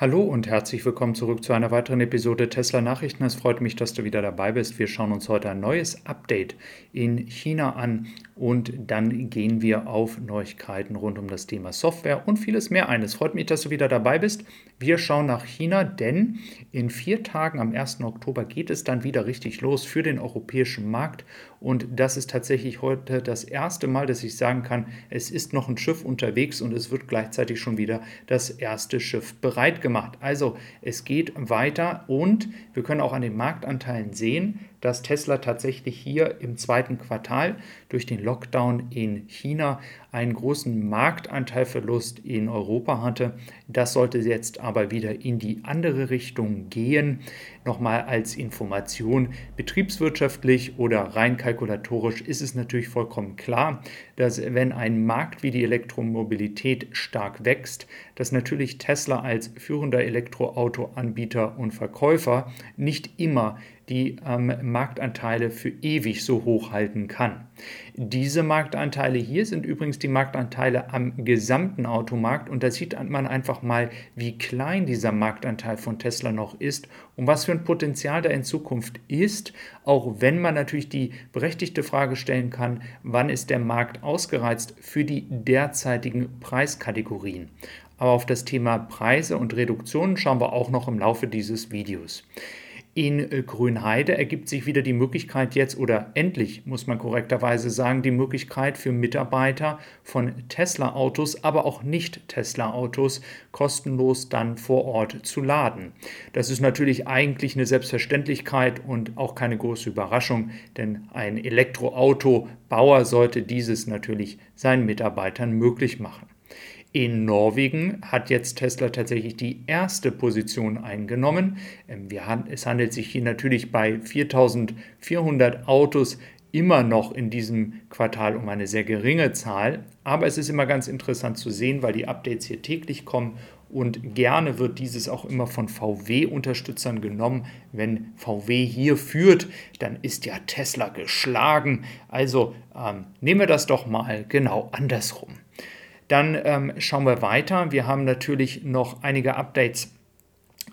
Hallo und herzlich willkommen zurück zu einer weiteren Episode Tesla Nachrichten. Es freut mich, dass du wieder dabei bist. Wir schauen uns heute ein neues Update in China an und dann gehen wir auf Neuigkeiten rund um das Thema Software und vieles mehr ein. Es freut mich, dass du wieder dabei bist. Wir schauen nach China, denn in vier Tagen am 1. Oktober geht es dann wieder richtig los für den europäischen Markt und das ist tatsächlich heute das erste Mal, dass ich sagen kann, es ist noch ein Schiff unterwegs und es wird gleichzeitig schon wieder das erste Schiff bereit gemacht. Also es geht weiter und wir können auch an den Marktanteilen sehen, dass Tesla tatsächlich hier im zweiten Quartal durch den Lockdown in China einen großen Marktanteilverlust in Europa hatte. Das sollte jetzt aber wieder in die andere Richtung gehen. Nochmal als Information, betriebswirtschaftlich oder rein kalkulatorisch ist es natürlich vollkommen klar, dass wenn ein Markt wie die Elektromobilität stark wächst, dass natürlich Tesla als führender Elektroautoanbieter und Verkäufer nicht immer die ähm, Marktanteile für ewig so hoch halten kann. Diese Marktanteile hier sind übrigens die Marktanteile am gesamten Automarkt und da sieht man einfach mal, wie klein dieser Marktanteil von Tesla noch ist und was für ein Potenzial da in Zukunft ist, auch wenn man natürlich die berechtigte Frage stellen kann, wann ist der Markt ausgereizt für die derzeitigen Preiskategorien. Aber auf das Thema Preise und Reduktionen schauen wir auch noch im Laufe dieses Videos. In äh, Grünheide ergibt sich wieder die Möglichkeit jetzt oder endlich, muss man korrekterweise sagen, die Möglichkeit für Mitarbeiter von Tesla-Autos, aber auch nicht Tesla-Autos kostenlos dann vor Ort zu laden. Das ist natürlich eigentlich eine Selbstverständlichkeit und auch keine große Überraschung, denn ein Elektroautobauer sollte dieses natürlich seinen Mitarbeitern möglich machen. In Norwegen hat jetzt Tesla tatsächlich die erste Position eingenommen. Ähm, es handelt sich hier natürlich bei 4400 Autos immer noch in diesem Quartal um eine sehr geringe Zahl. Aber es ist immer ganz interessant zu sehen, weil die Updates hier täglich kommen und gerne wird dieses auch immer von VW-Unterstützern genommen. Wenn VW hier führt, dann ist ja Tesla geschlagen. Also ähm, nehmen wir das doch mal genau andersrum. Dann ähm, schauen wir weiter. Wir haben natürlich noch einige Updates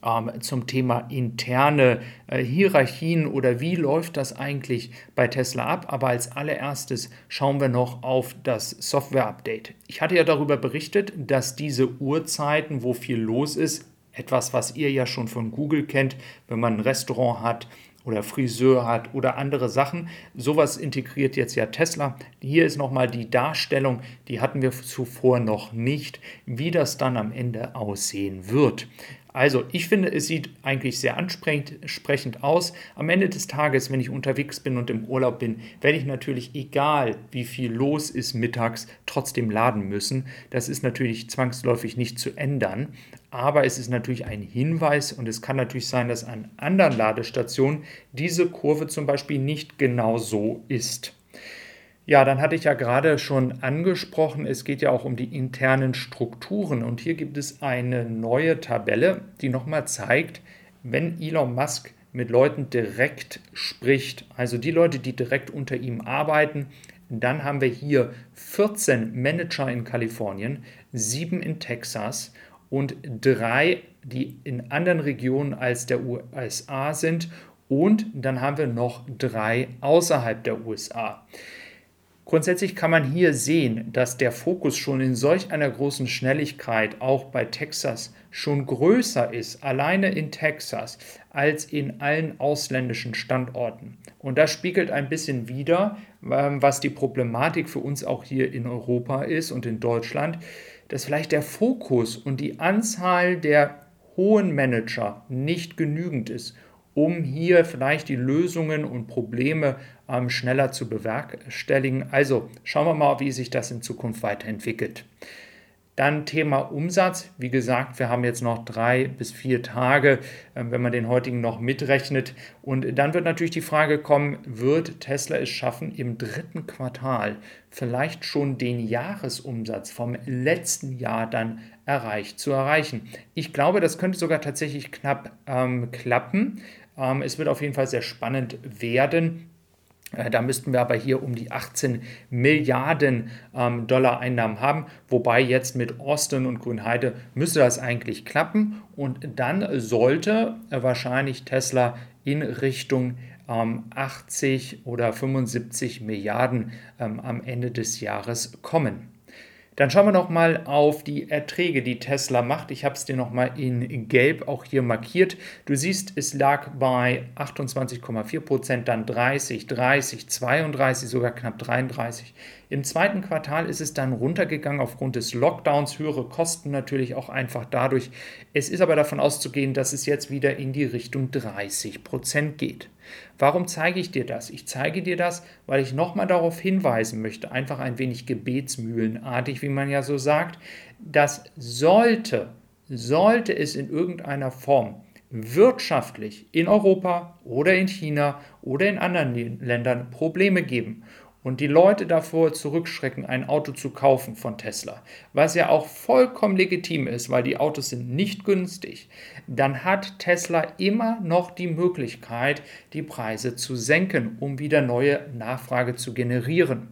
ähm, zum Thema interne äh, Hierarchien oder wie läuft das eigentlich bei Tesla ab. Aber als allererstes schauen wir noch auf das Software-Update. Ich hatte ja darüber berichtet, dass diese Uhrzeiten, wo viel los ist, etwas, was ihr ja schon von Google kennt, wenn man ein Restaurant hat, oder Friseur hat oder andere Sachen. Sowas integriert jetzt ja Tesla. Hier ist nochmal die Darstellung, die hatten wir zuvor noch nicht, wie das dann am Ende aussehen wird. Also, ich finde, es sieht eigentlich sehr ansprechend aus. Am Ende des Tages, wenn ich unterwegs bin und im Urlaub bin, werde ich natürlich, egal wie viel los ist mittags, trotzdem laden müssen. Das ist natürlich zwangsläufig nicht zu ändern. Aber es ist natürlich ein Hinweis und es kann natürlich sein, dass an anderen Ladestationen diese Kurve zum Beispiel nicht genau so ist. Ja, dann hatte ich ja gerade schon angesprochen, es geht ja auch um die internen Strukturen und hier gibt es eine neue Tabelle, die nochmal zeigt, wenn Elon Musk mit Leuten direkt spricht, also die Leute, die direkt unter ihm arbeiten, dann haben wir hier 14 Manager in Kalifornien, 7 in Texas und 3, die in anderen Regionen als der USA sind und dann haben wir noch 3 außerhalb der USA. Grundsätzlich kann man hier sehen, dass der Fokus schon in solch einer großen Schnelligkeit auch bei Texas schon größer ist, alleine in Texas, als in allen ausländischen Standorten. Und das spiegelt ein bisschen wider, ähm, was die Problematik für uns auch hier in Europa ist und in Deutschland, dass vielleicht der Fokus und die Anzahl der hohen Manager nicht genügend ist um hier vielleicht die Lösungen und Probleme ähm, schneller zu bewerkstelligen. Also schauen wir mal, wie sich das in Zukunft weiterentwickelt. Dann Thema Umsatz. Wie gesagt, wir haben jetzt noch drei bis vier Tage, ähm, wenn man den heutigen noch mitrechnet. Und dann wird natürlich die Frage kommen, wird Tesla es schaffen, im dritten Quartal vielleicht schon den Jahresumsatz vom letzten Jahr dann erreicht zu erreichen? Ich glaube, das könnte sogar tatsächlich knapp ähm, klappen. Ähm, es wird auf jeden Fall sehr spannend werden. Äh, da müssten wir aber hier um die 18 Milliarden ähm, Dollar Einnahmen haben, wobei jetzt mit Austin und Grünheide müsste das eigentlich klappen und dann sollte wahrscheinlich Tesla in Richtung ähm, 80 oder 75 Milliarden ähm, am Ende des Jahres kommen. Dann schauen wir noch mal auf die Erträge, die Tesla macht. Ich habe es dir noch mal in Gelb auch hier markiert. Du siehst, es lag bei 28,4 Prozent, dann 30, 30, 32, sogar knapp 33. Im zweiten Quartal ist es dann runtergegangen aufgrund des Lockdowns, höhere Kosten natürlich auch einfach dadurch. Es ist aber davon auszugehen, dass es jetzt wieder in die Richtung 30 Prozent geht. Warum zeige ich dir das? Ich zeige dir das, weil ich nochmal darauf hinweisen möchte, einfach ein wenig gebetsmühlenartig, wie man ja so sagt, dass sollte, sollte es in irgendeiner Form wirtschaftlich in Europa oder in China oder in anderen Ländern Probleme geben und die Leute davor zurückschrecken, ein Auto zu kaufen von Tesla, was ja auch vollkommen legitim ist, weil die Autos sind nicht günstig, dann hat Tesla immer noch die Möglichkeit, die Preise zu senken, um wieder neue Nachfrage zu generieren.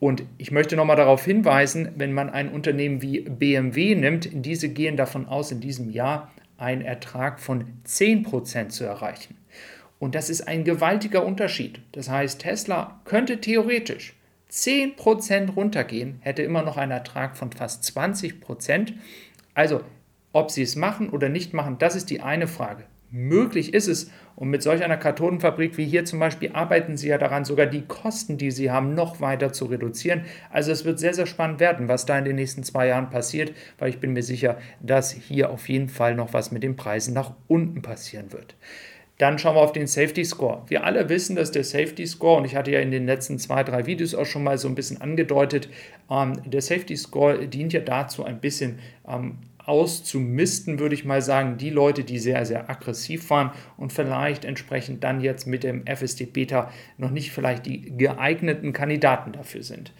Und ich möchte nochmal darauf hinweisen, wenn man ein Unternehmen wie BMW nimmt, diese gehen davon aus, in diesem Jahr einen Ertrag von 10% zu erreichen. Und das ist ein gewaltiger Unterschied. Das heißt, Tesla könnte theoretisch 10% runtergehen, hätte immer noch einen Ertrag von fast 20%. Also, ob sie es machen oder nicht machen, das ist die eine Frage. Möglich ist es, und mit solch einer Kathodenfabrik wie hier zum Beispiel arbeiten sie ja daran, sogar die Kosten, die sie haben, noch weiter zu reduzieren. Also es wird sehr, sehr spannend werden, was da in den nächsten zwei Jahren passiert, weil ich bin mir sicher, dass hier auf jeden Fall noch was mit den Preisen nach unten passieren wird. Dann schauen wir auf den Safety Score. Wir alle wissen, dass der Safety Score, und ich hatte ja in den letzten zwei, drei Videos auch schon mal so ein bisschen angedeutet, ähm, der Safety Score dient ja dazu, ein bisschen ähm, auszumisten, würde ich mal sagen, die Leute, die sehr, sehr aggressiv waren und vielleicht entsprechend dann jetzt mit dem FSD Beta noch nicht vielleicht die geeigneten Kandidaten dafür sind.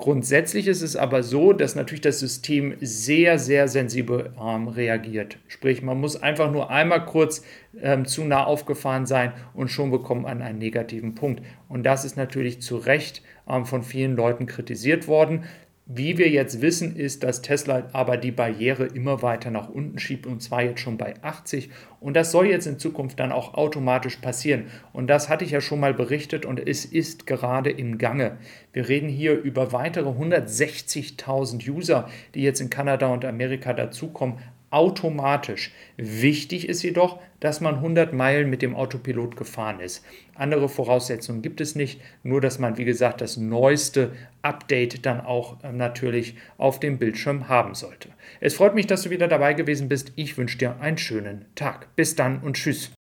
Grundsätzlich ist es aber so, dass natürlich das System sehr, sehr sensibel ähm, reagiert. Sprich, man muss einfach nur einmal kurz ähm, zu nah aufgefahren sein und schon bekommt man einen negativen Punkt. Und das ist natürlich zu Recht ähm, von vielen Leuten kritisiert worden. Wie wir jetzt wissen, ist, dass Tesla aber die Barriere immer weiter nach unten schiebt und zwar jetzt schon bei 80 und das soll jetzt in Zukunft dann auch automatisch passieren. Und das hatte ich ja schon mal berichtet und es ist gerade im Gange. Wir reden hier über weitere 160.000 User, die jetzt in Kanada und Amerika dazukommen, automatisch. Wichtig ist jedoch, dass man 100 Meilen mit dem Autopilot gefahren ist. Andere Voraussetzungen gibt es nicht, nur dass man, wie gesagt, das neueste Update dann auch äh, natürlich auf dem Bildschirm haben sollte. Es freut mich, dass du wieder dabei gewesen bist. Ich wünsche dir einen schönen Tag. Bis dann und tschüss.